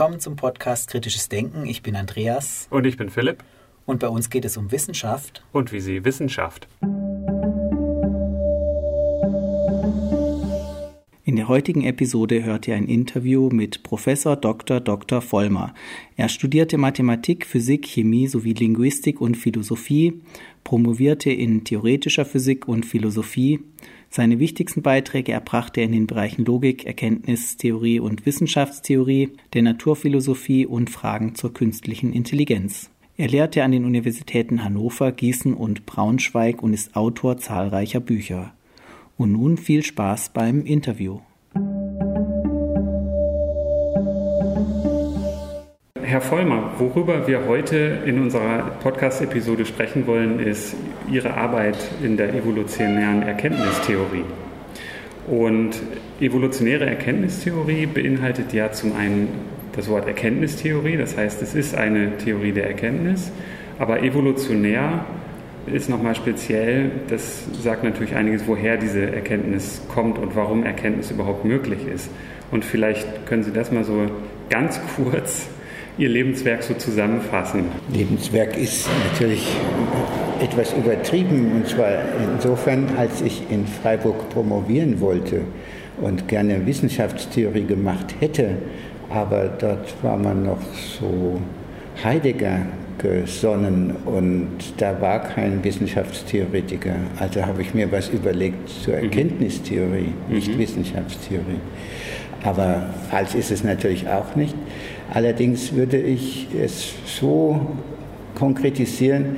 Willkommen zum Podcast Kritisches Denken. Ich bin Andreas. Und ich bin Philipp. Und bei uns geht es um Wissenschaft. Und wie sie Wissenschaft. In der heutigen Episode hört ihr ein Interview mit Professor Dr. Dr. Vollmer. Er studierte Mathematik, Physik, Chemie sowie Linguistik und Philosophie, promovierte in theoretischer Physik und Philosophie, seine wichtigsten Beiträge erbrachte er in den Bereichen Logik, Erkenntnistheorie und Wissenschaftstheorie, der Naturphilosophie und Fragen zur künstlichen Intelligenz. Er lehrte an den Universitäten Hannover, Gießen und Braunschweig und ist Autor zahlreicher Bücher. Und nun viel Spaß beim Interview. Herr Vollmer, worüber wir heute in unserer Podcast-Episode sprechen wollen, ist Ihre Arbeit in der evolutionären Erkenntnistheorie. Und evolutionäre Erkenntnistheorie beinhaltet ja zum einen das Wort Erkenntnistheorie, das heißt, es ist eine Theorie der Erkenntnis, aber evolutionär ist nochmal speziell, das sagt natürlich einiges, woher diese Erkenntnis kommt und warum Erkenntnis überhaupt möglich ist. Und vielleicht können Sie das mal so ganz kurz Ihr Lebenswerk so zusammenfassen? Lebenswerk ist natürlich etwas übertrieben und zwar insofern, als ich in Freiburg promovieren wollte und gerne Wissenschaftstheorie gemacht hätte, aber dort war man noch so Heidegger gesonnen und da war kein Wissenschaftstheoretiker. Also habe ich mir was überlegt zur mhm. Erkenntnistheorie, nicht mhm. Wissenschaftstheorie. Aber falsch ist es natürlich auch nicht. Allerdings würde ich es so konkretisieren,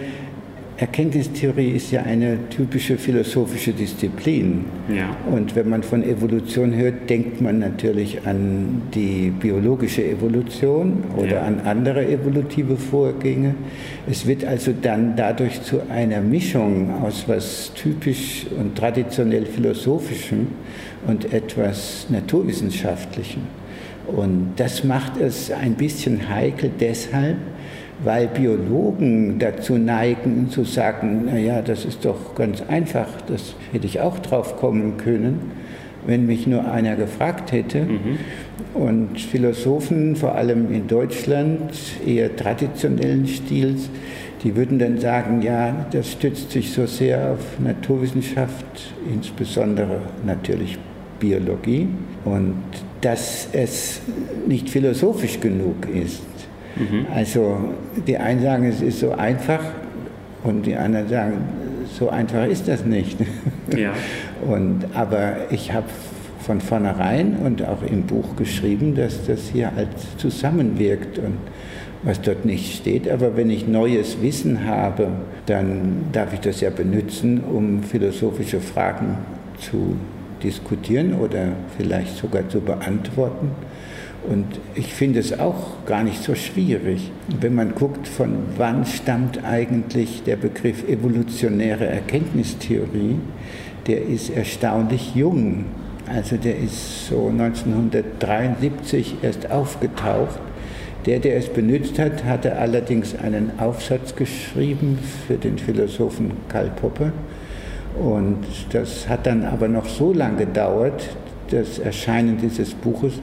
Erkenntnistheorie ist ja eine typische philosophische Disziplin. Ja. Und wenn man von Evolution hört, denkt man natürlich an die biologische Evolution oder ja. an andere evolutive Vorgänge. Es wird also dann dadurch zu einer Mischung aus was typisch und traditionell philosophischem und etwas naturwissenschaftlichem. Und das macht es ein bisschen heikel deshalb, weil Biologen dazu neigen zu sagen, naja, das ist doch ganz einfach, das hätte ich auch drauf kommen können, wenn mich nur einer gefragt hätte. Mhm. Und Philosophen, vor allem in Deutschland, eher traditionellen Stils, die würden dann sagen, ja, das stützt sich so sehr auf Naturwissenschaft, insbesondere natürlich Biologie, und dass es nicht philosophisch genug ist. Mhm. Also die einen sagen, es ist so einfach und die anderen sagen, so einfach ist das nicht. Ja. Und, aber ich habe von vornherein und auch im Buch geschrieben, dass das hier halt zusammenwirkt und was dort nicht steht. Aber wenn ich neues Wissen habe, dann darf ich das ja benutzen, um philosophische Fragen zu diskutieren oder vielleicht sogar zu beantworten. Und ich finde es auch gar nicht so schwierig. Wenn man guckt, von wann stammt eigentlich der Begriff evolutionäre Erkenntnistheorie, der ist erstaunlich jung. Also der ist so 1973 erst aufgetaucht. Der, der es benutzt hat, hatte allerdings einen Aufsatz geschrieben für den Philosophen Karl Popper. Und das hat dann aber noch so lange gedauert, das Erscheinen dieses Buches,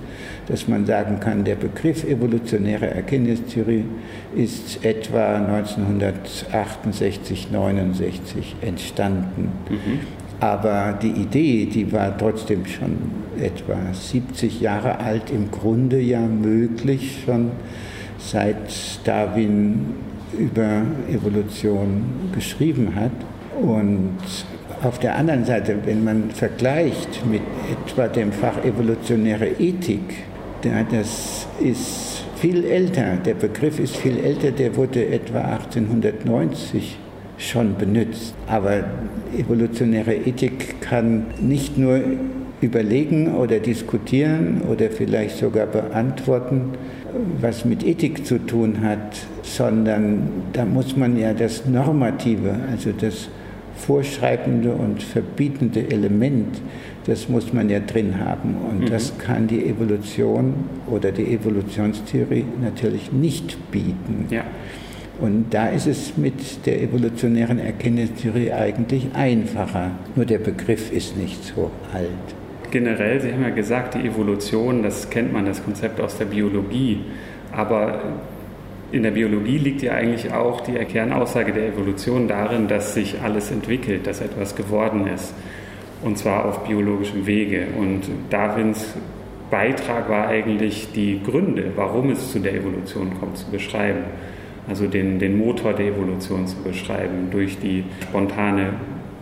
dass man sagen kann, der Begriff evolutionäre Erkenntnistheorie ist etwa 1968, 69 entstanden. Mhm. Aber die Idee, die war trotzdem schon etwa 70 Jahre alt, im Grunde ja möglich schon seit Darwin über Evolution geschrieben hat. Und auf der anderen Seite, wenn man vergleicht mit etwa dem Fach evolutionäre Ethik, das ist viel älter, der Begriff ist viel älter, der wurde etwa 1890 schon benutzt. Aber evolutionäre Ethik kann nicht nur überlegen oder diskutieren oder vielleicht sogar beantworten, was mit Ethik zu tun hat, sondern da muss man ja das Normative, also das vorschreibende und verbietende Element, das muss man ja drin haben. Und mhm. das kann die Evolution oder die Evolutionstheorie natürlich nicht bieten. Ja. Und da ist es mit der evolutionären Erkenntnistheorie eigentlich einfacher. Nur der Begriff ist nicht so alt. generell, Sie haben ja gesagt, die Evolution, das kennt man, das Konzept aus der Biologie. Aber in der Biologie liegt ja eigentlich auch die Kernaussage der Evolution darin, dass sich alles entwickelt, dass etwas geworden ist. Und zwar auf biologischem Wege. Und Darwins Beitrag war eigentlich die Gründe, warum es zu der Evolution kommt, zu beschreiben. Also den, den Motor der Evolution zu beschreiben durch die spontane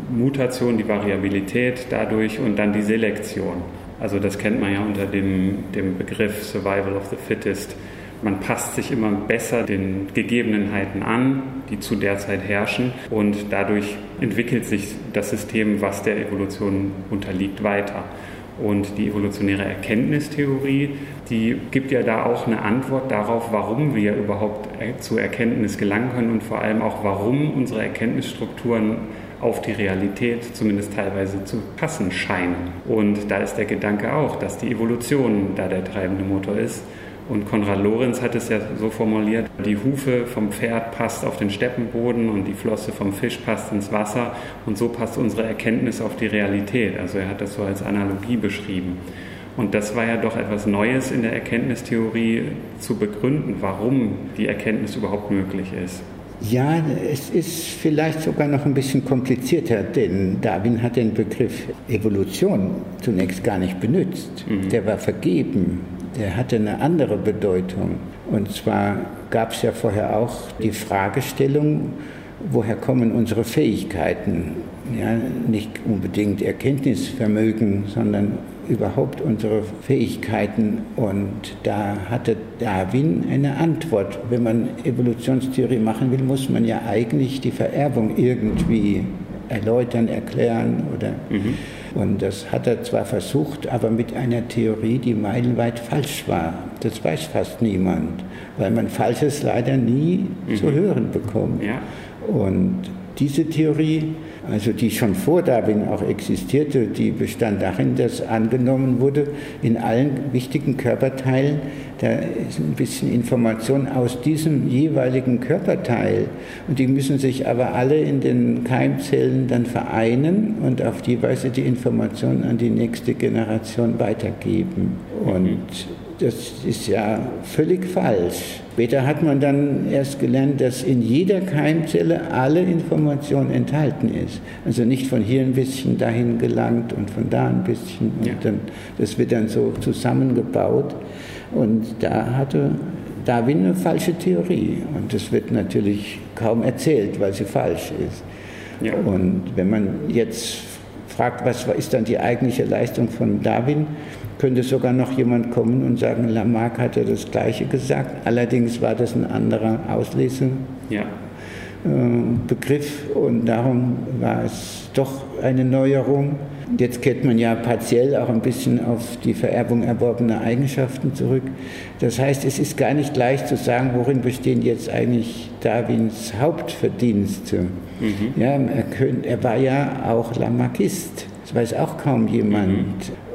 Mutation, die Variabilität dadurch und dann die Selektion. Also das kennt man ja unter dem, dem Begriff Survival of the Fittest. Man passt sich immer besser den Gegebenheiten an, die zu der Zeit herrschen und dadurch entwickelt sich das System, was der Evolution unterliegt, weiter. Und die evolutionäre Erkenntnistheorie, die gibt ja da auch eine Antwort darauf, warum wir überhaupt zur Erkenntnis gelangen können und vor allem auch, warum unsere Erkenntnisstrukturen auf die Realität zumindest teilweise zu passen scheinen. Und da ist der Gedanke auch, dass die Evolution da der treibende Motor ist. Und Konrad Lorenz hat es ja so formuliert, die Hufe vom Pferd passt auf den Steppenboden und die Flosse vom Fisch passt ins Wasser und so passt unsere Erkenntnis auf die Realität. Also er hat das so als Analogie beschrieben. Und das war ja doch etwas Neues in der Erkenntnistheorie zu begründen, warum die Erkenntnis überhaupt möglich ist. Ja, es ist vielleicht sogar noch ein bisschen komplizierter, denn Darwin hat den Begriff Evolution zunächst gar nicht benutzt. Mhm. Der war vergeben, der hatte eine andere Bedeutung. Und zwar gab es ja vorher auch die Fragestellung, woher kommen unsere Fähigkeiten? Ja, nicht unbedingt Erkenntnisvermögen, sondern überhaupt unsere Fähigkeiten. Und da hatte Darwin eine Antwort. Wenn man Evolutionstheorie machen will, muss man ja eigentlich die Vererbung irgendwie erläutern, erklären oder. Mhm. Und das hat er zwar versucht, aber mit einer Theorie, die meilenweit falsch war. Das weiß fast niemand, weil man Falsches leider nie mhm. zu hören bekommt. Ja. Und diese Theorie also die schon vor Darwin auch existierte, die bestand darin, dass angenommen wurde, in allen wichtigen Körperteilen, da ist ein bisschen Information aus diesem jeweiligen Körperteil und die müssen sich aber alle in den Keimzellen dann vereinen und auf die Weise die Information an die nächste Generation weitergeben. Und das ist ja völlig falsch. Später hat man dann erst gelernt, dass in jeder Keimzelle alle Information enthalten ist. Also nicht von hier ein bisschen dahin gelangt und von da ein bisschen. Und ja. dann, das wird dann so zusammengebaut. Und da hatte Darwin eine falsche Theorie. Und das wird natürlich kaum erzählt, weil sie falsch ist. Ja. Und wenn man jetzt fragt, was ist dann die eigentliche Leistung von Darwin, könnte sogar noch jemand kommen und sagen, Lamarck hatte das Gleiche gesagt. Allerdings war das ein anderer Auslesebegriff ja. äh, und darum war es doch eine Neuerung. Jetzt kehrt man ja partiell auch ein bisschen auf die Vererbung erworbener Eigenschaften zurück. Das heißt, es ist gar nicht leicht zu sagen, worin bestehen jetzt eigentlich Darwins Hauptverdienste. Mhm. Ja, er, er war ja auch Lamarckist. Das weiß auch kaum jemand.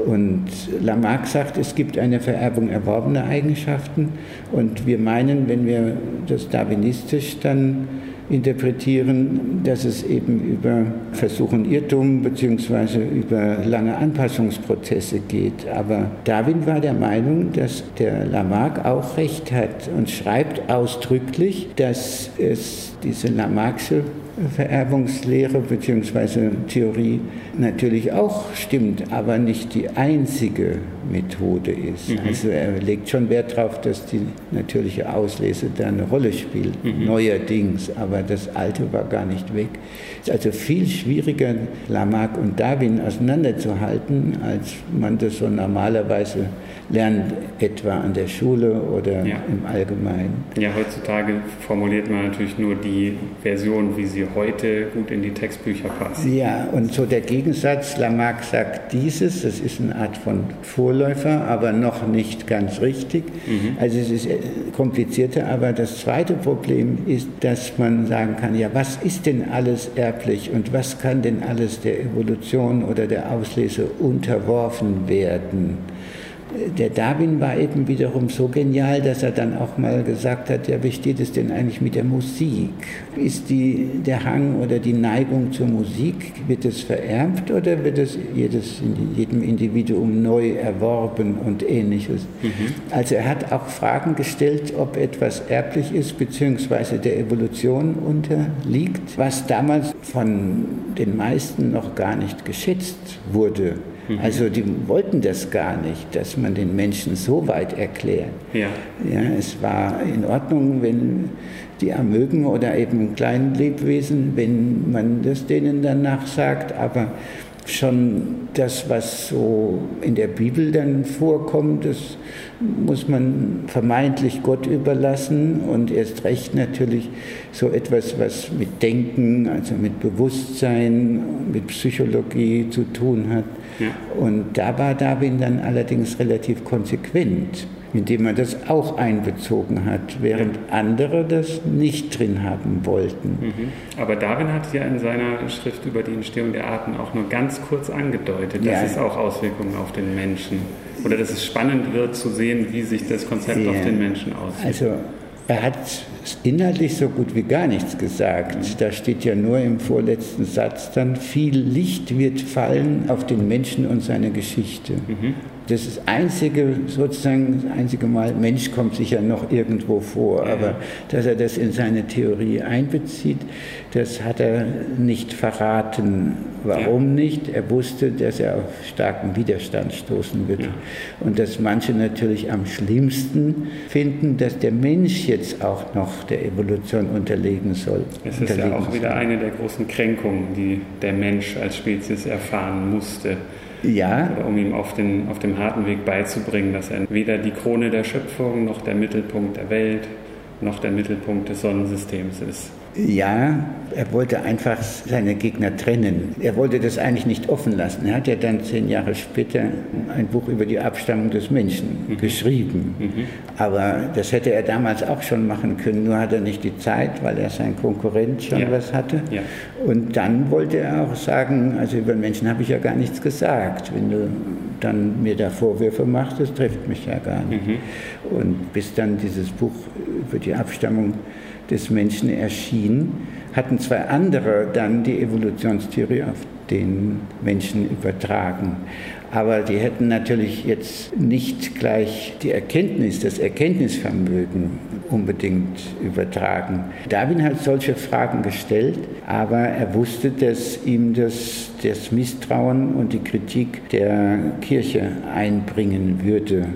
Mhm. Und Lamarck sagt, es gibt eine Vererbung erworbener Eigenschaften. Und wir meinen, wenn wir das darwinistisch dann interpretieren, dass es eben über Versuch und Irrtum bzw. über lange Anpassungsprozesse geht. Aber Darwin war der Meinung, dass der Lamarck auch recht hat und schreibt ausdrücklich, dass es diese Lamarckse Vererbungslehre bzw. Theorie natürlich auch stimmt, aber nicht die einzige Methode ist. Mhm. Also er legt schon Wert darauf, dass die natürliche Auslese da eine Rolle spielt, mhm. neuerdings, aber das Alte war gar nicht weg. Es ist also viel schwieriger, Lamarck und Darwin auseinanderzuhalten, als man das so normalerweise lernt, etwa an der Schule oder ja. im Allgemeinen. Ja, heutzutage formuliert man natürlich nur die Version, wie sie heute gut in die Textbücher passt. Ja, und so der Gegensatz, Lamarck sagt dieses, das ist eine Art von Vorläufer, aber noch nicht ganz richtig. Mhm. Also es ist äh, komplizierter, aber das zweite Problem ist, dass man sagen kann, ja, was ist denn alles erblich und was kann denn alles der Evolution oder der Auslese unterworfen werden? Der Darwin war eben wiederum so genial, dass er dann auch mal gesagt hat, ja, wie steht es denn eigentlich mit der Musik? Ist die, der Hang oder die Neigung zur Musik, wird es vererbt oder wird es jedes, jedem Individuum neu erworben und ähnliches? Mhm. Also er hat auch Fragen gestellt, ob etwas erblich ist, beziehungsweise der Evolution unterliegt, was damals von den meisten noch gar nicht geschätzt wurde. Mhm. Also die wollten das gar nicht, dass man den Menschen so weit erklärt. Ja. Ja, es war in Ordnung, wenn die Amögen oder eben kleinen Lebewesen, wenn man das denen danach sagt, aber schon das, was so in der Bibel dann vorkommt, das muss man vermeintlich Gott überlassen und erst recht natürlich so etwas, was mit Denken, also mit Bewusstsein, mit Psychologie zu tun hat. Ja. Und da war Darwin dann allerdings relativ konsequent indem man das auch einbezogen hat, während ja. andere das nicht drin haben wollten. Mhm. Aber Darwin hat ja in seiner Schrift über die Entstehung der Arten auch nur ganz kurz angedeutet, dass ja. es auch Auswirkungen auf den Menschen oder dass es spannend wird zu sehen, wie sich das Konzept ja. auf den Menschen auswirkt. Also er hat inhaltlich so gut wie gar nichts gesagt. Mhm. Da steht ja nur im vorletzten Satz dann, viel Licht wird fallen auf den Menschen und seine Geschichte. Mhm. Das ist einzige, sozusagen das einzige Mal, Mensch kommt sicher noch irgendwo vor, aber dass er das in seine Theorie einbezieht, das hat er nicht verraten. Warum ja. nicht? Er wusste, dass er auf starken Widerstand stoßen wird. Ja. Und dass manche natürlich am schlimmsten finden, dass der Mensch jetzt auch noch der Evolution unterlegen soll. Es ist ja auch wieder eine der großen Kränkungen, die der Mensch als Spezies erfahren musste. Ja. Um ihm auf, den, auf dem harten Weg beizubringen, dass er weder die Krone der Schöpfung noch der Mittelpunkt der Welt noch der Mittelpunkt des Sonnensystems ist. Ja, er wollte einfach seine Gegner trennen. Er wollte das eigentlich nicht offen lassen. Er hat ja dann zehn Jahre später ein Buch über die Abstammung des Menschen mhm. geschrieben. Mhm. Aber das hätte er damals auch schon machen können, nur hat er nicht die Zeit, weil er sein Konkurrent schon ja. was hatte. Ja. Und dann wollte er auch sagen, also über Menschen habe ich ja gar nichts gesagt. Wenn du dann mir da Vorwürfe machst, das trifft mich ja gar nicht. Mhm. Und bis dann dieses Buch über die Abstammung des Menschen erschien, hatten zwei andere dann die Evolutionstheorie auf den Menschen übertragen. Aber die hätten natürlich jetzt nicht gleich die Erkenntnis, das Erkenntnisvermögen unbedingt übertragen. Darwin hat solche Fragen gestellt, aber er wusste, dass ihm das, das Misstrauen und die Kritik der Kirche einbringen würde.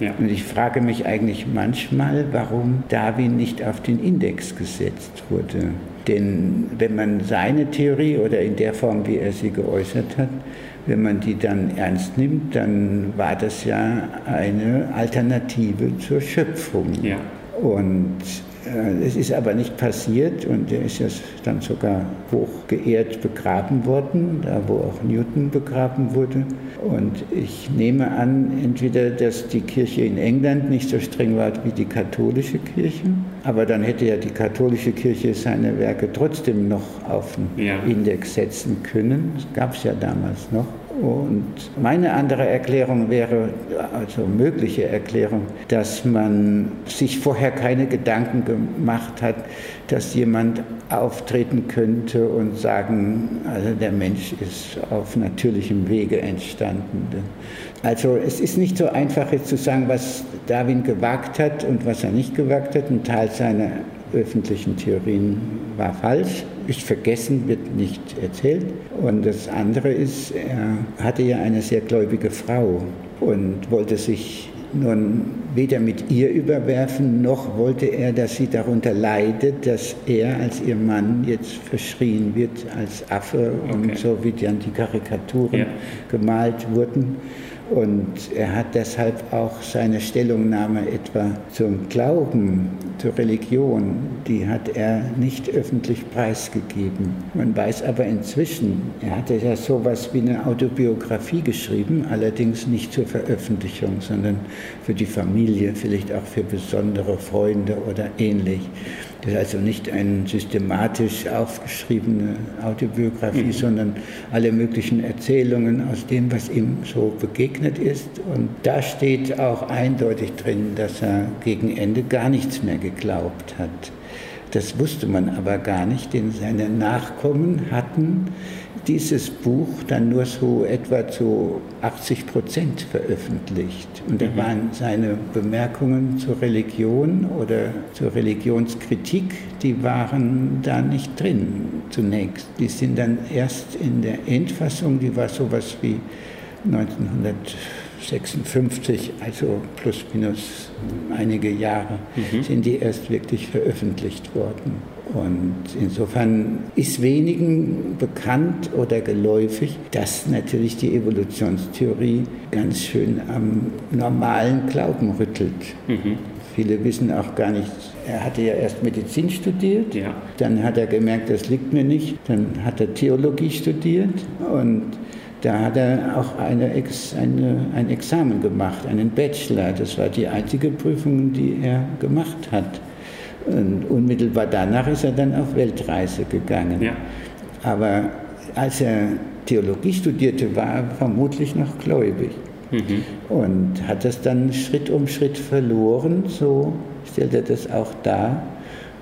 Ja. Und ich frage mich eigentlich manchmal, warum Darwin nicht auf den Index gesetzt wurde. Denn wenn man seine Theorie oder in der Form, wie er sie geäußert hat, wenn man die dann ernst nimmt, dann war das ja eine Alternative zur Schöpfung. Ja. Und es ist aber nicht passiert und er ist ja dann sogar hoch geehrt begraben worden, da wo auch Newton begraben wurde. Und ich nehme an, entweder, dass die Kirche in England nicht so streng war wie die katholische Kirche, aber dann hätte ja die katholische Kirche seine Werke trotzdem noch auf den ja. Index setzen können. Das gab es ja damals noch. Und meine andere Erklärung wäre, also mögliche Erklärung, dass man sich vorher keine Gedanken gemacht hat, dass jemand auftreten könnte und sagen, also der Mensch ist auf natürlichem Wege entstanden. Also es ist nicht so einfach jetzt zu sagen, was Darwin gewagt hat und was er nicht gewagt hat. Ein Teil seiner öffentlichen Theorien war falsch, ist vergessen, wird nicht erzählt. Und das andere ist, er hatte ja eine sehr gläubige Frau und wollte sich nun weder mit ihr überwerfen, noch wollte er, dass sie darunter leidet, dass er als ihr Mann jetzt verschrien wird als Affe okay. und so wie dann die Karikaturen ja. gemalt wurden. Und er hat deshalb auch seine Stellungnahme etwa zum Glauben, zur Religion, die hat er nicht öffentlich preisgegeben. Man weiß aber inzwischen, er hatte ja sowas wie eine Autobiografie geschrieben, allerdings nicht zur Veröffentlichung, sondern für die Familie, vielleicht auch für besondere Freunde oder ähnlich. Das ist also nicht eine systematisch aufgeschriebene Autobiografie, mhm. sondern alle möglichen Erzählungen aus dem, was ihm so begegnet ist. Und da steht auch eindeutig drin, dass er gegen Ende gar nichts mehr geglaubt hat. Das wusste man aber gar nicht, denn seine Nachkommen hatten dieses Buch dann nur so etwa zu 80 Prozent veröffentlicht. Und da mhm. waren seine Bemerkungen zur Religion oder zur Religionskritik, die waren da nicht drin zunächst. Die sind dann erst in der Endfassung, die war sowas wie 1956, also plus minus einige Jahre, mhm. sind die erst wirklich veröffentlicht worden. Und insofern ist wenigen bekannt oder geläufig, dass natürlich die Evolutionstheorie ganz schön am normalen Glauben rüttelt. Mhm. Viele wissen auch gar nicht, er hatte ja erst Medizin studiert, ja. dann hat er gemerkt, das liegt mir nicht, dann hat er Theologie studiert und da hat er auch eine Ex, eine, ein Examen gemacht, einen Bachelor. Das war die einzige Prüfung, die er gemacht hat. Und unmittelbar danach ist er dann auf Weltreise gegangen. Ja. Aber als er Theologie studierte, war er vermutlich noch gläubig. Mhm. Und hat das dann Schritt um Schritt verloren, so stellt er das auch dar.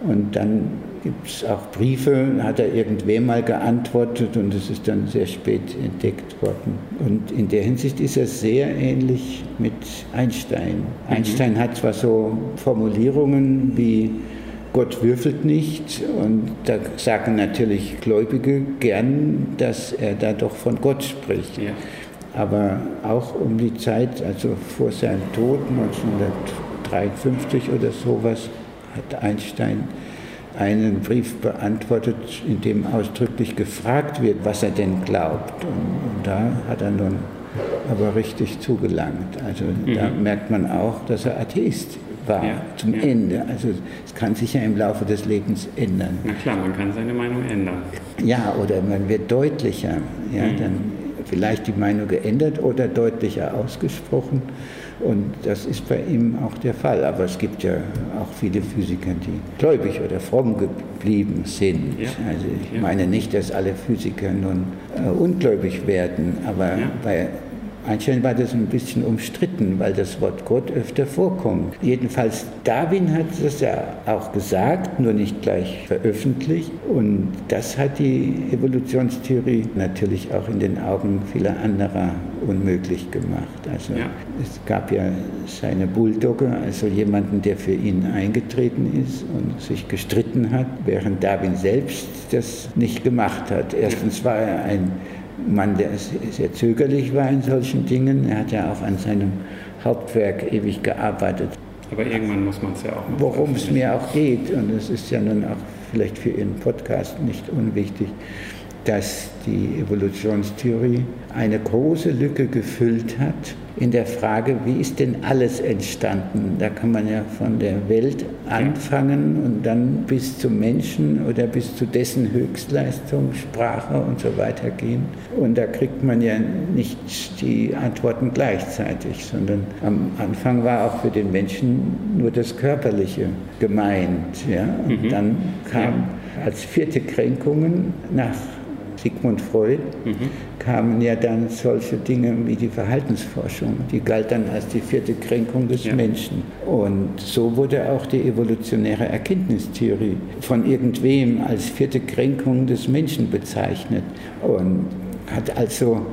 Und dann gibt es auch Briefe, hat er irgendwem mal geantwortet und es ist dann sehr spät entdeckt worden. Und in der Hinsicht ist er sehr ähnlich mit Einstein. Mhm. Einstein hat zwar so Formulierungen wie Gott würfelt nicht und da sagen natürlich Gläubige gern, dass er da doch von Gott spricht. Ja. Aber auch um die Zeit, also vor seinem Tod 1953 oder sowas, hat Einstein einen Brief beantwortet, in dem ausdrücklich gefragt wird, was er denn glaubt. Und, und da hat er nun aber richtig zugelangt. Also mhm. da merkt man auch, dass er Atheist war ja, zum ja. Ende. Also es kann sich ja im Laufe des Lebens ändern. Na klar, man kann seine Meinung ändern. Ja, oder man wird deutlicher. Ja, mhm. dann vielleicht die Meinung geändert oder deutlicher ausgesprochen. Und das ist bei ihm auch der Fall. Aber es gibt ja auch viele Physiker, die gläubig oder fromm geblieben sind. Ja. Also ich meine nicht, dass alle Physiker nun äh, ungläubig werden, aber ja. bei Einstein war das ein bisschen umstritten, weil das Wort Gott öfter vorkommt. Jedenfalls Darwin hat das ja auch gesagt, nur nicht gleich veröffentlicht. Und das hat die Evolutionstheorie natürlich auch in den Augen vieler anderer unmöglich gemacht. Also ja. es gab ja seine Bulldogge, also jemanden, der für ihn eingetreten ist und sich gestritten hat, während Darwin selbst das nicht gemacht hat. Erstens war er ein Mann, der sehr zögerlich war in solchen Dingen. Er hat ja auch an seinem Hauptwerk ewig gearbeitet. Aber irgendwann muss man es ja auch machen. Worum es mir auch geht, und es ist ja nun auch vielleicht für Ihren Podcast nicht unwichtig, dass die Evolutionstheorie eine große Lücke gefüllt hat in der Frage, wie ist denn alles entstanden? Da kann man ja von der Welt anfangen und dann bis zum Menschen oder bis zu dessen Höchstleistung, Sprache und so weiter gehen. Und da kriegt man ja nicht die Antworten gleichzeitig, sondern am Anfang war auch für den Menschen nur das Körperliche gemeint. Ja? Und mhm. dann kam als vierte Kränkungen nach Sigmund Freud, mhm. kamen ja dann solche Dinge wie die Verhaltensforschung. Die galt dann als die vierte Kränkung des ja. Menschen. Und so wurde auch die evolutionäre Erkenntnistheorie von irgendwem als vierte Kränkung des Menschen bezeichnet und hat also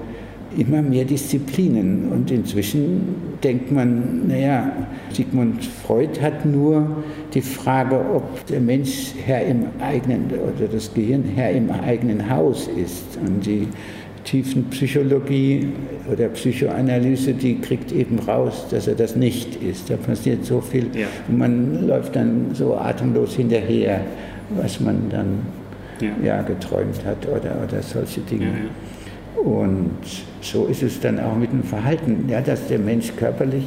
immer mehr Disziplinen. Und inzwischen denkt man, naja, Sigmund Freud hat nur die Frage, ob der Mensch Herr im eigenen, oder das Gehirn Herr im eigenen Haus ist. Und die Tiefenpsychologie oder Psychoanalyse, die kriegt eben raus, dass er das nicht ist. Da passiert so viel. Ja. Und man läuft dann so atemlos hinterher, was man dann ja. ja geträumt hat oder, oder solche Dinge. Ja, Und so ist es dann auch mit dem Verhalten, ja, dass der Mensch körperlich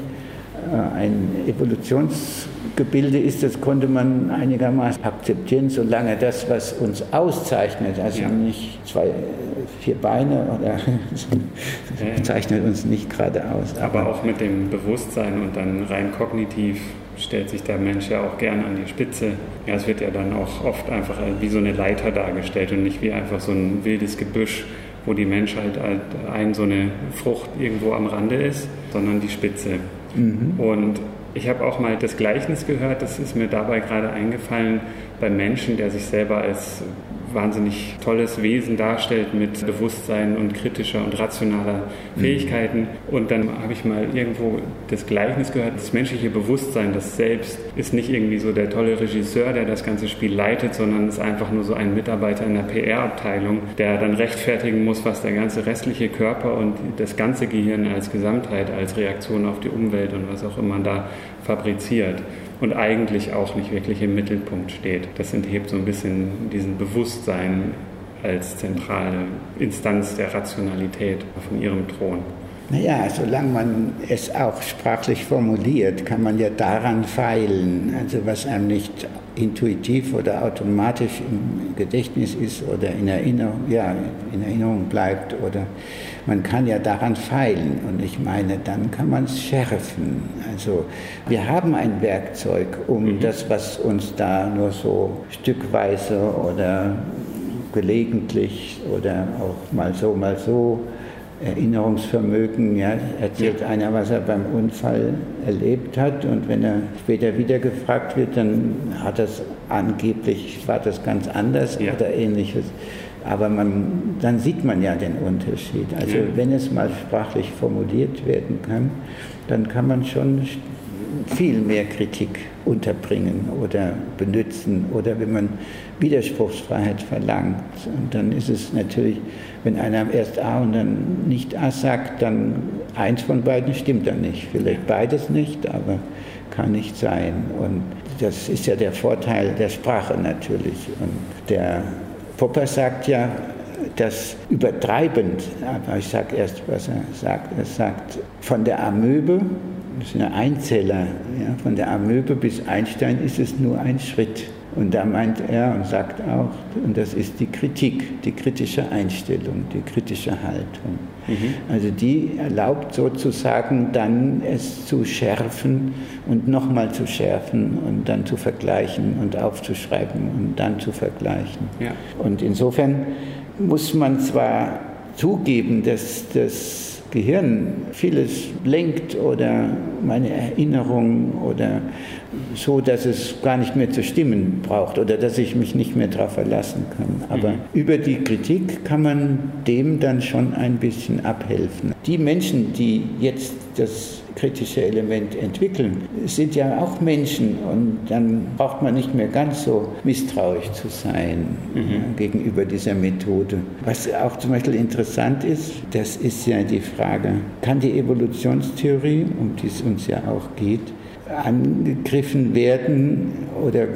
äh, ein Evolutionsgebilde ist, das konnte man einigermaßen akzeptieren, solange das, was uns auszeichnet, also ja. nicht zwei, vier Beine oder zeichnet uns nicht gerade aus. Aber, aber auch mit dem Bewusstsein und dann rein kognitiv stellt sich der Mensch ja auch gern an die Spitze. Ja, es wird ja dann auch oft einfach wie so eine Leiter dargestellt und nicht wie einfach so ein wildes Gebüsch, wo die Menschheit halt ein so eine Frucht irgendwo am Rande ist, sondern die Spitze. Mhm. Und ich habe auch mal das Gleichnis gehört, das ist mir dabei gerade eingefallen, beim Menschen, der sich selber als wahnsinnig tolles Wesen darstellt mit Bewusstsein und kritischer und rationaler mhm. Fähigkeiten. Und dann habe ich mal irgendwo das Gleichnis gehört, das menschliche Bewusstsein, das Selbst, ist nicht irgendwie so der tolle Regisseur, der das ganze Spiel leitet, sondern ist einfach nur so ein Mitarbeiter in der PR-Abteilung, der dann rechtfertigen muss, was der ganze restliche Körper und das ganze Gehirn als Gesamtheit, als Reaktion auf die Umwelt und was auch immer da fabriziert und eigentlich auch nicht wirklich im Mittelpunkt steht. Das enthebt so ein bisschen diesen Bewusstsein als zentrale Instanz der Rationalität von ihrem Thron. Naja, solange man es auch sprachlich formuliert, kann man ja daran feilen. Also was einem nicht intuitiv oder automatisch im Gedächtnis ist oder in Erinnerung, ja, in Erinnerung bleibt oder man kann ja daran feilen und ich meine, dann kann man es schärfen. Also wir haben ein Werkzeug, um mhm. das, was uns da nur so stückweise oder gelegentlich oder auch mal so, mal so Erinnerungsvermögen. Ja, erzählt einer, was er beim Unfall erlebt hat und wenn er später wieder gefragt wird, dann hat das angeblich, war das ganz anders ja. oder ähnliches. Aber man, dann sieht man ja den Unterschied. Also ja. wenn es mal sprachlich formuliert werden kann, dann kann man schon viel mehr Kritik unterbringen oder benutzen oder wenn man Widerspruchsfreiheit verlangt. Und dann ist es natürlich, wenn einer erst A und dann nicht A sagt, dann eins von beiden stimmt dann nicht. Vielleicht beides nicht, aber kann nicht sein. Und das ist ja der Vorteil der Sprache natürlich. Und der Popper sagt ja, das übertreibend, aber ich sage erst, was er sagt. Er sagt, von der Amöbe das sind ja Einzeller. Ja, von der Amöbe bis Einstein ist es nur ein Schritt. Und da meint er und sagt auch, und das ist die Kritik, die kritische Einstellung, die kritische Haltung. Mhm. Also die erlaubt sozusagen dann es zu schärfen und nochmal zu schärfen und dann zu vergleichen und aufzuschreiben und dann zu vergleichen. Ja. Und insofern muss man zwar zugeben, dass das Gehirn vieles lenkt oder meine Erinnerung oder so, dass es gar nicht mehr zu stimmen braucht oder dass ich mich nicht mehr darauf verlassen kann. Aber mhm. über die Kritik kann man dem dann schon ein bisschen abhelfen. Die Menschen, die jetzt das kritische Element entwickeln, sind ja auch Menschen und dann braucht man nicht mehr ganz so misstrauisch zu sein mhm. gegenüber dieser Methode. Was auch zum Beispiel interessant ist, das ist ja die Frage, kann die Evolutionstheorie, um die es uns ja auch geht, angegriffen werden oder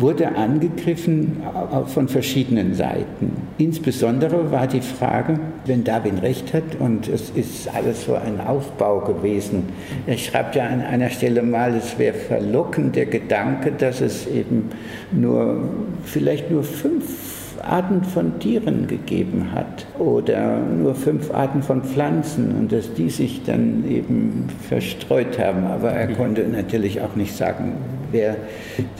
wurde angegriffen von verschiedenen Seiten. Insbesondere war die Frage, wenn Darwin recht hat und es ist alles so ein Aufbau gewesen. Er schreibt ja an einer Stelle mal, es wäre verlockend der Gedanke, dass es eben nur vielleicht nur fünf Arten von Tieren gegeben hat oder nur fünf Arten von Pflanzen und dass die sich dann eben verstreut haben. Aber er mhm. konnte natürlich auch nicht sagen, wer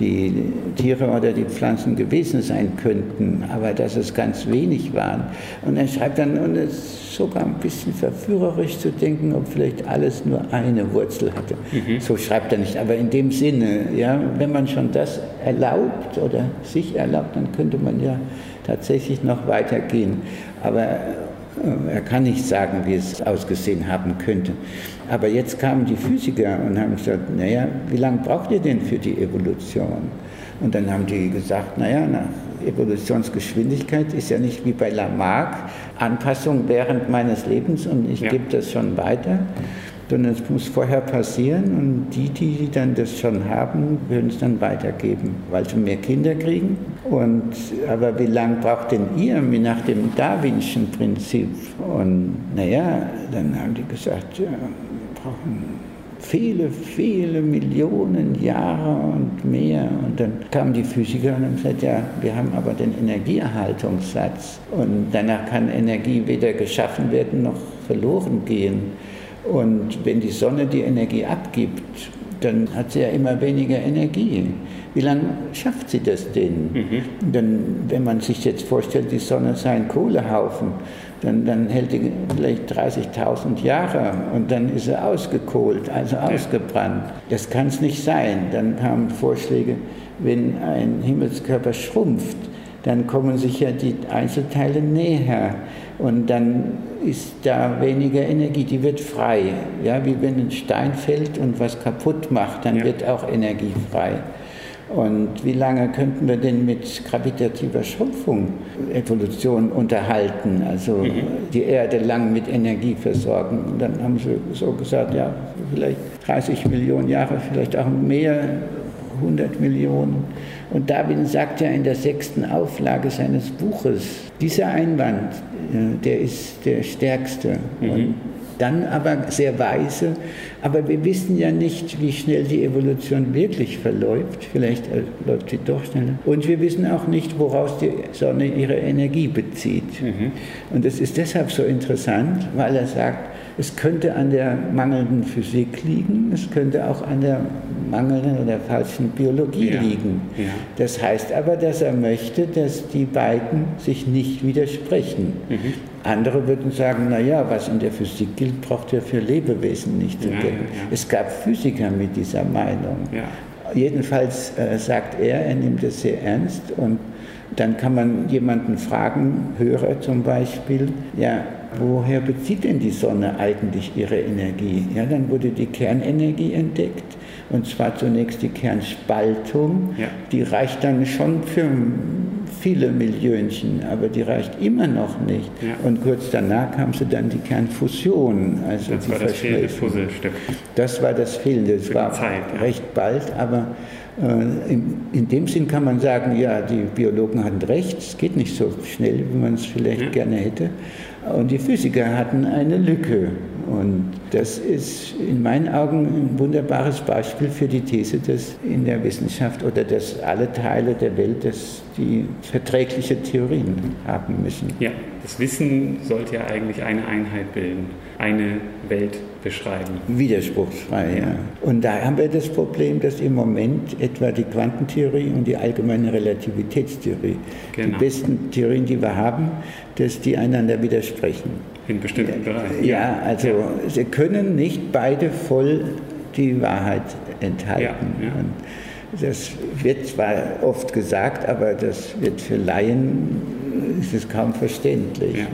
die Tiere oder die Pflanzen gewesen sein könnten, aber dass es ganz wenig waren. Und er schreibt dann, und es ist sogar ein bisschen verführerisch zu denken, ob vielleicht alles nur eine Wurzel hatte. Mhm. So schreibt er nicht, aber in dem Sinne, ja, wenn man schon das erlaubt oder sich erlaubt, dann könnte man ja tatsächlich noch weitergehen. Aber äh, er kann nicht sagen, wie es ausgesehen haben könnte. Aber jetzt kamen die Physiker und haben gesagt, naja, wie lange braucht ihr denn für die Evolution? Und dann haben die gesagt, naja, nach Evolutionsgeschwindigkeit ist ja nicht wie bei Lamarck, Anpassung während meines Lebens und ich ja. gebe das schon weiter, sondern es muss vorher passieren und die, die dann das schon haben, würden es dann weitergeben, weil sie mehr Kinder kriegen. Und, aber wie lange braucht denn ihr nach dem Darwinschen Prinzip? Und naja, dann haben die gesagt, ja, wir brauchen viele, viele Millionen Jahre und mehr. Und dann kamen die Physiker und haben gesagt, ja, wir haben aber den Energieerhaltungssatz und danach kann Energie weder geschaffen werden noch verloren gehen. Und wenn die Sonne die Energie abgibt, dann hat sie ja immer weniger Energie. Wie lange schafft sie das denn? Mhm. Denn wenn man sich jetzt vorstellt, die Sonne sei ein Kohlehaufen, dann, dann hält die vielleicht 30.000 Jahre und dann ist er ausgekohlt, also ausgebrannt. Das kann es nicht sein. Dann kamen Vorschläge, wenn ein Himmelskörper schrumpft, dann kommen sich ja die Einzelteile näher und dann ist da weniger Energie, die wird frei. Ja, wie wenn ein Stein fällt und was kaputt macht, dann ja. wird auch Energie frei. Und wie lange könnten wir denn mit gravitativer Schrumpfung Evolution unterhalten, also mhm. die Erde lang mit Energie versorgen? Und dann haben sie so gesagt, ja, vielleicht 30 Millionen Jahre, vielleicht auch mehr, 100 Millionen. Und Darwin sagt ja in der sechsten Auflage seines Buches, dieser Einwand, äh, der ist der stärkste. Mhm. Und dann aber sehr weise. Aber wir wissen ja nicht, wie schnell die Evolution wirklich verläuft. Vielleicht äh, läuft sie doch schneller. Und wir wissen auch nicht, woraus die Sonne ihre Energie bezieht. Mhm. Und das ist deshalb so interessant, weil er sagt, es könnte an der mangelnden Physik liegen, es könnte auch an der mangelnden oder falschen Biologie ja. liegen. Ja. Das heißt aber, dass er möchte, dass die beiden sich nicht widersprechen. Mhm. Andere würden sagen, naja, was in der Physik gilt, braucht ja für Lebewesen nicht zu gelten. Ja. Es gab Physiker mit dieser Meinung. Jedenfalls äh, sagt er, er nimmt es sehr ernst und dann kann man jemanden fragen, Hörer zum Beispiel, ja, woher bezieht denn die Sonne eigentlich ihre Energie? Ja, dann wurde die Kernenergie entdeckt und zwar zunächst die Kernspaltung, ja. die reicht dann schon für viele Millionchen, aber die reicht immer noch nicht. Ja. Und kurz danach kam sie dann die Kernfusion, also das war das fehlende Puzzlestück. Das war das fehlende. Es war Zeit, ja. recht bald, aber äh, in, in, dem Sinn kann man sagen, ja, die Biologen hatten recht, es geht nicht so schnell, wie man es vielleicht gerne hätte. Und die Physiker hatten eine Lücke. Und das ist in meinen Augen ein wunderbares Beispiel für die These, dass in der Wissenschaft oder dass alle Teile der Welt dass die verträgliche Theorien haben müssen. Ja, das Wissen sollte ja eigentlich eine Einheit bilden, eine Welt beschreiben. Widerspruchsfrei, ja. Und da haben wir das Problem, dass im Moment etwa die Quantentheorie und die allgemeine Relativitätstheorie, genau. die besten Theorien, die wir haben, dass die einander widersprechen. In bestimmten Bereichen. Ja, also ja. sie können nicht beide voll die Wahrheit enthalten. Ja, ja. Das wird zwar oft gesagt, aber das wird für Laien ist es kaum verständlich. Ja.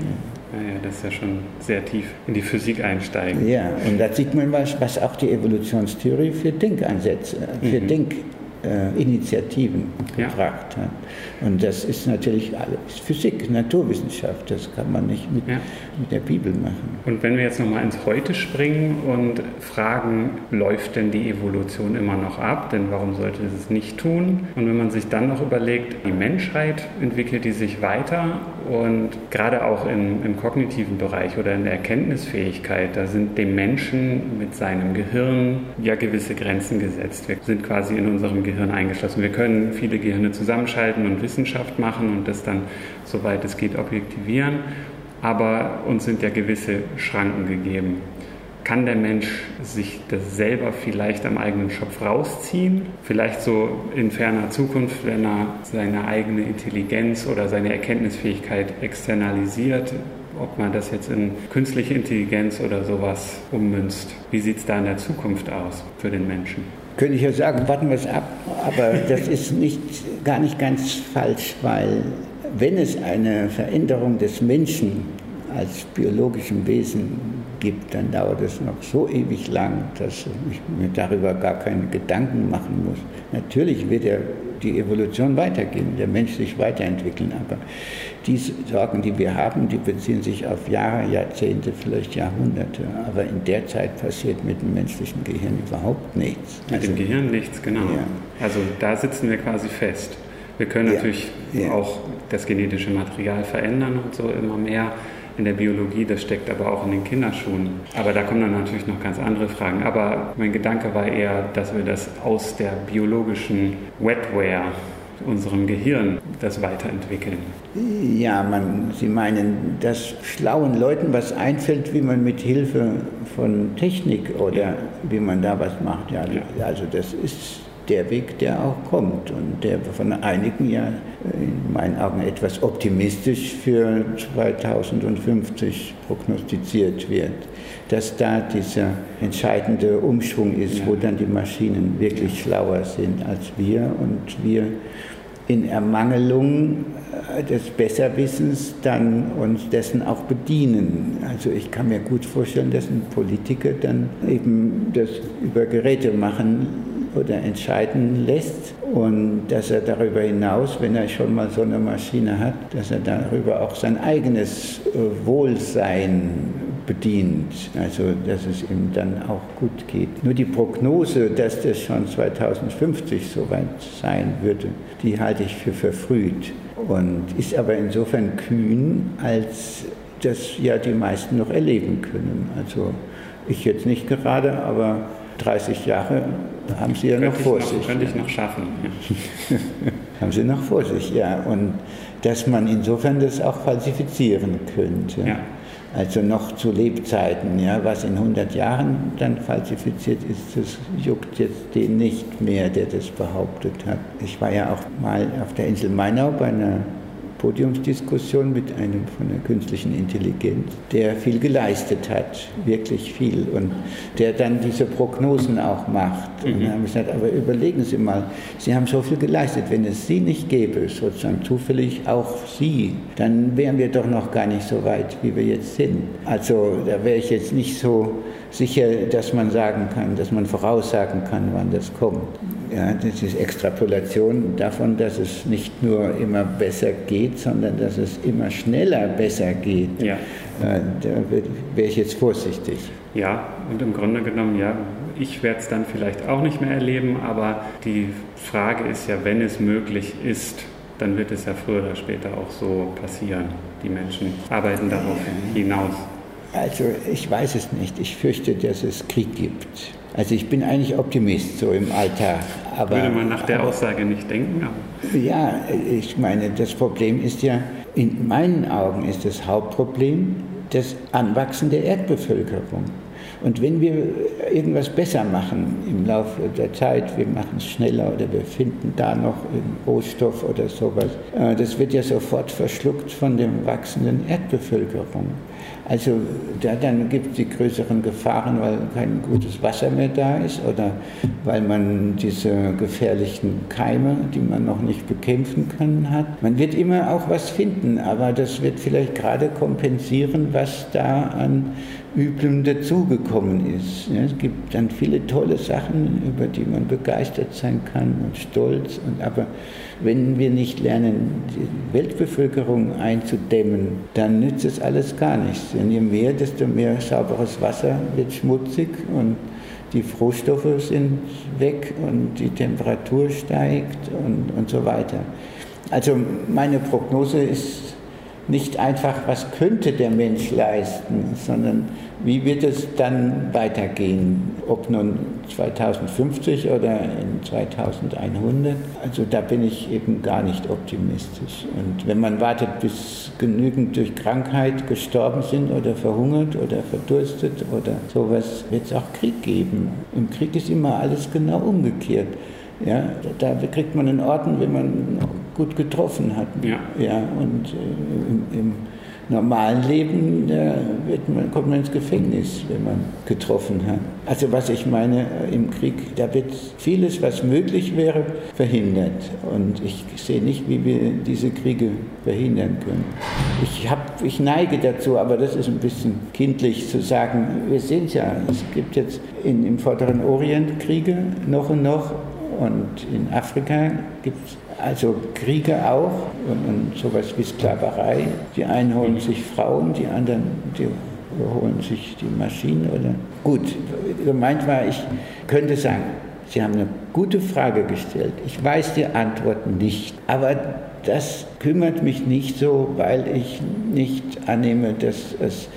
Ja, das ist ja schon sehr tief in die Physik einsteigen. Ja, und da sieht man, was, was auch die Evolutionstheorie für Denkansätze, für mhm. Denk äh, Initiativen ja. gebracht hat. Und das ist natürlich alles Physik, Naturwissenschaft, das kann man nicht mit, ja. mit der Bibel machen. Und wenn wir jetzt nochmal ins Heute springen und fragen, läuft denn die Evolution immer noch ab? Denn warum sollte es nicht tun? Und wenn man sich dann noch überlegt, die Menschheit entwickelt die sich weiter und gerade auch im, im kognitiven Bereich oder in der Erkenntnisfähigkeit, da sind dem Menschen mit seinem Gehirn ja gewisse Grenzen gesetzt. Wir sind quasi in unserem Gehirn eingeschlossen. Wir können viele Gehirne zusammenschalten und Wissenschaft machen und das dann, soweit es geht, objektivieren. Aber uns sind ja gewisse Schranken gegeben. Kann der Mensch sich das selber vielleicht am eigenen Schopf rausziehen? Vielleicht so in ferner Zukunft, wenn er seine eigene Intelligenz oder seine Erkenntnisfähigkeit externalisiert, ob man das jetzt in künstliche Intelligenz oder sowas ummünzt. Wie sieht es da in der Zukunft aus für den Menschen? könnte ich ja sagen, warten wir es ab. Aber das ist nicht, gar nicht ganz falsch, weil wenn es eine Veränderung des Menschen als biologischem Wesen gibt, dann dauert es noch so ewig lang, dass ich mir darüber gar keine Gedanken machen muss. Natürlich wird er die Evolution weitergehen, der Mensch sich weiterentwickeln, aber die Sorgen, die wir haben, die beziehen sich auf Jahre, Jahrzehnte, vielleicht Jahrhunderte. Aber in der Zeit passiert mit dem menschlichen Gehirn überhaupt nichts. Mit also, dem Gehirn nichts, genau. Ja. Also da sitzen wir quasi fest. Wir können natürlich ja. auch das genetische Material verändern und so immer mehr in der Biologie, das steckt aber auch in den Kinderschuhen. Aber da kommen dann natürlich noch ganz andere Fragen. Aber mein Gedanke war eher, dass wir das aus der biologischen Wetware unserem Gehirn das weiterentwickeln. Ja, man, Sie meinen, dass schlauen Leuten was einfällt, wie man mit Hilfe von Technik oder wie man da was macht. Ja, also das ist der Weg, der auch kommt und der von einigen ja in meinen Augen etwas optimistisch für 2050 prognostiziert wird, dass da dieser entscheidende Umschwung ist, wo dann die Maschinen wirklich schlauer sind als wir und wir in Ermangelung äh, des Besserwissens dann uns dessen auch bedienen. Also ich kann mir gut vorstellen, dass ein Politiker dann eben das über Geräte machen oder entscheiden lässt und dass er darüber hinaus, wenn er schon mal so eine Maschine hat, dass er darüber auch sein eigenes äh, Wohlsein bedient, also dass es ihm dann auch gut geht. Nur die Prognose, dass das schon 2050 soweit sein würde, die halte ich für verfrüht und ist aber insofern kühn, als das ja die meisten noch erleben können. Also ich jetzt nicht gerade, aber 30 Jahre haben Sie ja noch vor sich. Könnte ich noch schaffen. haben Sie noch vor sich, ja. Und dass man insofern das auch falsifizieren könnte. Ja. Also noch zu Lebzeiten, ja, was in 100 Jahren dann falsifiziert ist, das juckt jetzt den nicht mehr, der das behauptet hat. Ich war ja auch mal auf der Insel Mainau bei einer Podiumsdiskussion mit einem von der künstlichen Intelligenz, der viel geleistet hat, wirklich viel, und der dann diese Prognosen auch macht. Mhm. Und dann habe ich gesagt, aber überlegen Sie mal, Sie haben so viel geleistet, wenn es Sie nicht gäbe, sozusagen zufällig auch Sie, dann wären wir doch noch gar nicht so weit, wie wir jetzt sind. Also da wäre ich jetzt nicht so sicher, dass man sagen kann, dass man voraussagen kann, wann das kommt. Ja, das ist Extrapolation davon, dass es nicht nur immer besser geht, sondern dass es immer schneller besser geht. Ja. Äh, da wäre ich jetzt vorsichtig. Ja, und im Grunde genommen, ja, ich werde es dann vielleicht auch nicht mehr erleben, aber die Frage ist ja, wenn es möglich ist, dann wird es ja früher oder später auch so passieren. Die Menschen arbeiten darauf hinaus. Also ich weiß es nicht. Ich fürchte, dass es Krieg gibt. Also ich bin eigentlich Optimist so im Alltag. Aber, Würde man nach der aber, Aussage nicht denken? Aber. Ja, ich meine, das Problem ist ja, in meinen Augen ist das Hauptproblem das Anwachsen der Erdbevölkerung. Und wenn wir irgendwas besser machen im Laufe der Zeit, wir machen es schneller oder wir finden da noch Rohstoff oder sowas, äh, das wird ja sofort verschluckt von der wachsenden Erdbevölkerung. Also da dann gibt es die größeren Gefahren, weil kein gutes Wasser mehr da ist oder weil man diese gefährlichen Keime, die man noch nicht bekämpfen kann, hat. Man wird immer auch was finden, aber das wird vielleicht gerade kompensieren, was da an Üblem dazugekommen ist. Es gibt dann viele tolle Sachen, über die man begeistert sein kann und stolz. Und, aber wenn wir nicht lernen, die Weltbevölkerung einzudämmen, dann nützt es alles gar nichts. Denn je mehr, desto mehr sauberes Wasser wird schmutzig und die Rohstoffe sind weg und die Temperatur steigt und, und so weiter. Also meine Prognose ist nicht einfach, was könnte der Mensch leisten, sondern wie wird es dann weitergehen, ob nun 2050 oder in 2100? Also da bin ich eben gar nicht optimistisch. Und wenn man wartet, bis genügend durch Krankheit gestorben sind oder verhungert oder verdurstet oder sowas, wird es auch Krieg geben. Im Krieg ist immer alles genau umgekehrt. Ja, da kriegt man einen Orden, wenn man gut getroffen hat. Ja. Ja, und äh, im, im normalen Leben man, kommt man ins Gefängnis, wenn man getroffen hat. Also was ich meine, äh, im Krieg, da wird vieles, was möglich wäre, verhindert. Und ich sehe nicht, wie wir diese Kriege verhindern können. Ich, hab, ich neige dazu, aber das ist ein bisschen kindlich zu sagen, wir sehen es ja, es gibt jetzt in, im Vorderen Orient Kriege noch und noch und in Afrika gibt es also Kriege auch und, und sowas wie Sklaverei. Die einen holen sich Frauen, die anderen die holen sich die Maschinen. Oder Gut, gemeint war, ich könnte sagen, Sie haben eine gute Frage gestellt. Ich weiß die Antwort nicht. Aber das kümmert mich nicht so, weil ich nicht annehme, dass es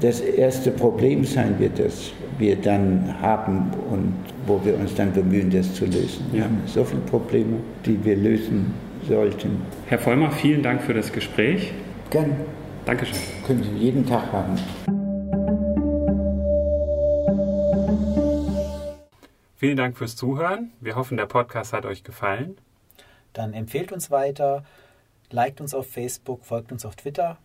das erste Problem sein wird, das wir dann haben und wo wir uns dann bemühen, das zu lösen. Wir haben so viele Probleme, die wir lösen sollten. Herr Vollmer, vielen Dank für das Gespräch. Gern. Dankeschön. Können Sie jeden Tag haben. Vielen Dank fürs Zuhören. Wir hoffen, der Podcast hat euch gefallen. Dann empfehlt uns weiter, liked uns auf Facebook, folgt uns auf Twitter.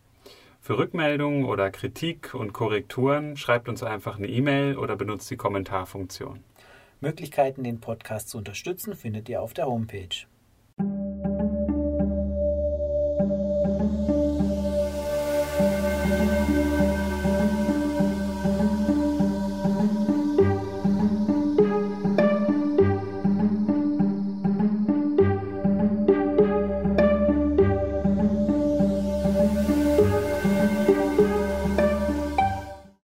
Für Rückmeldungen oder Kritik und Korrekturen schreibt uns einfach eine E-Mail oder benutzt die Kommentarfunktion. Möglichkeiten, den Podcast zu unterstützen, findet ihr auf der Homepage.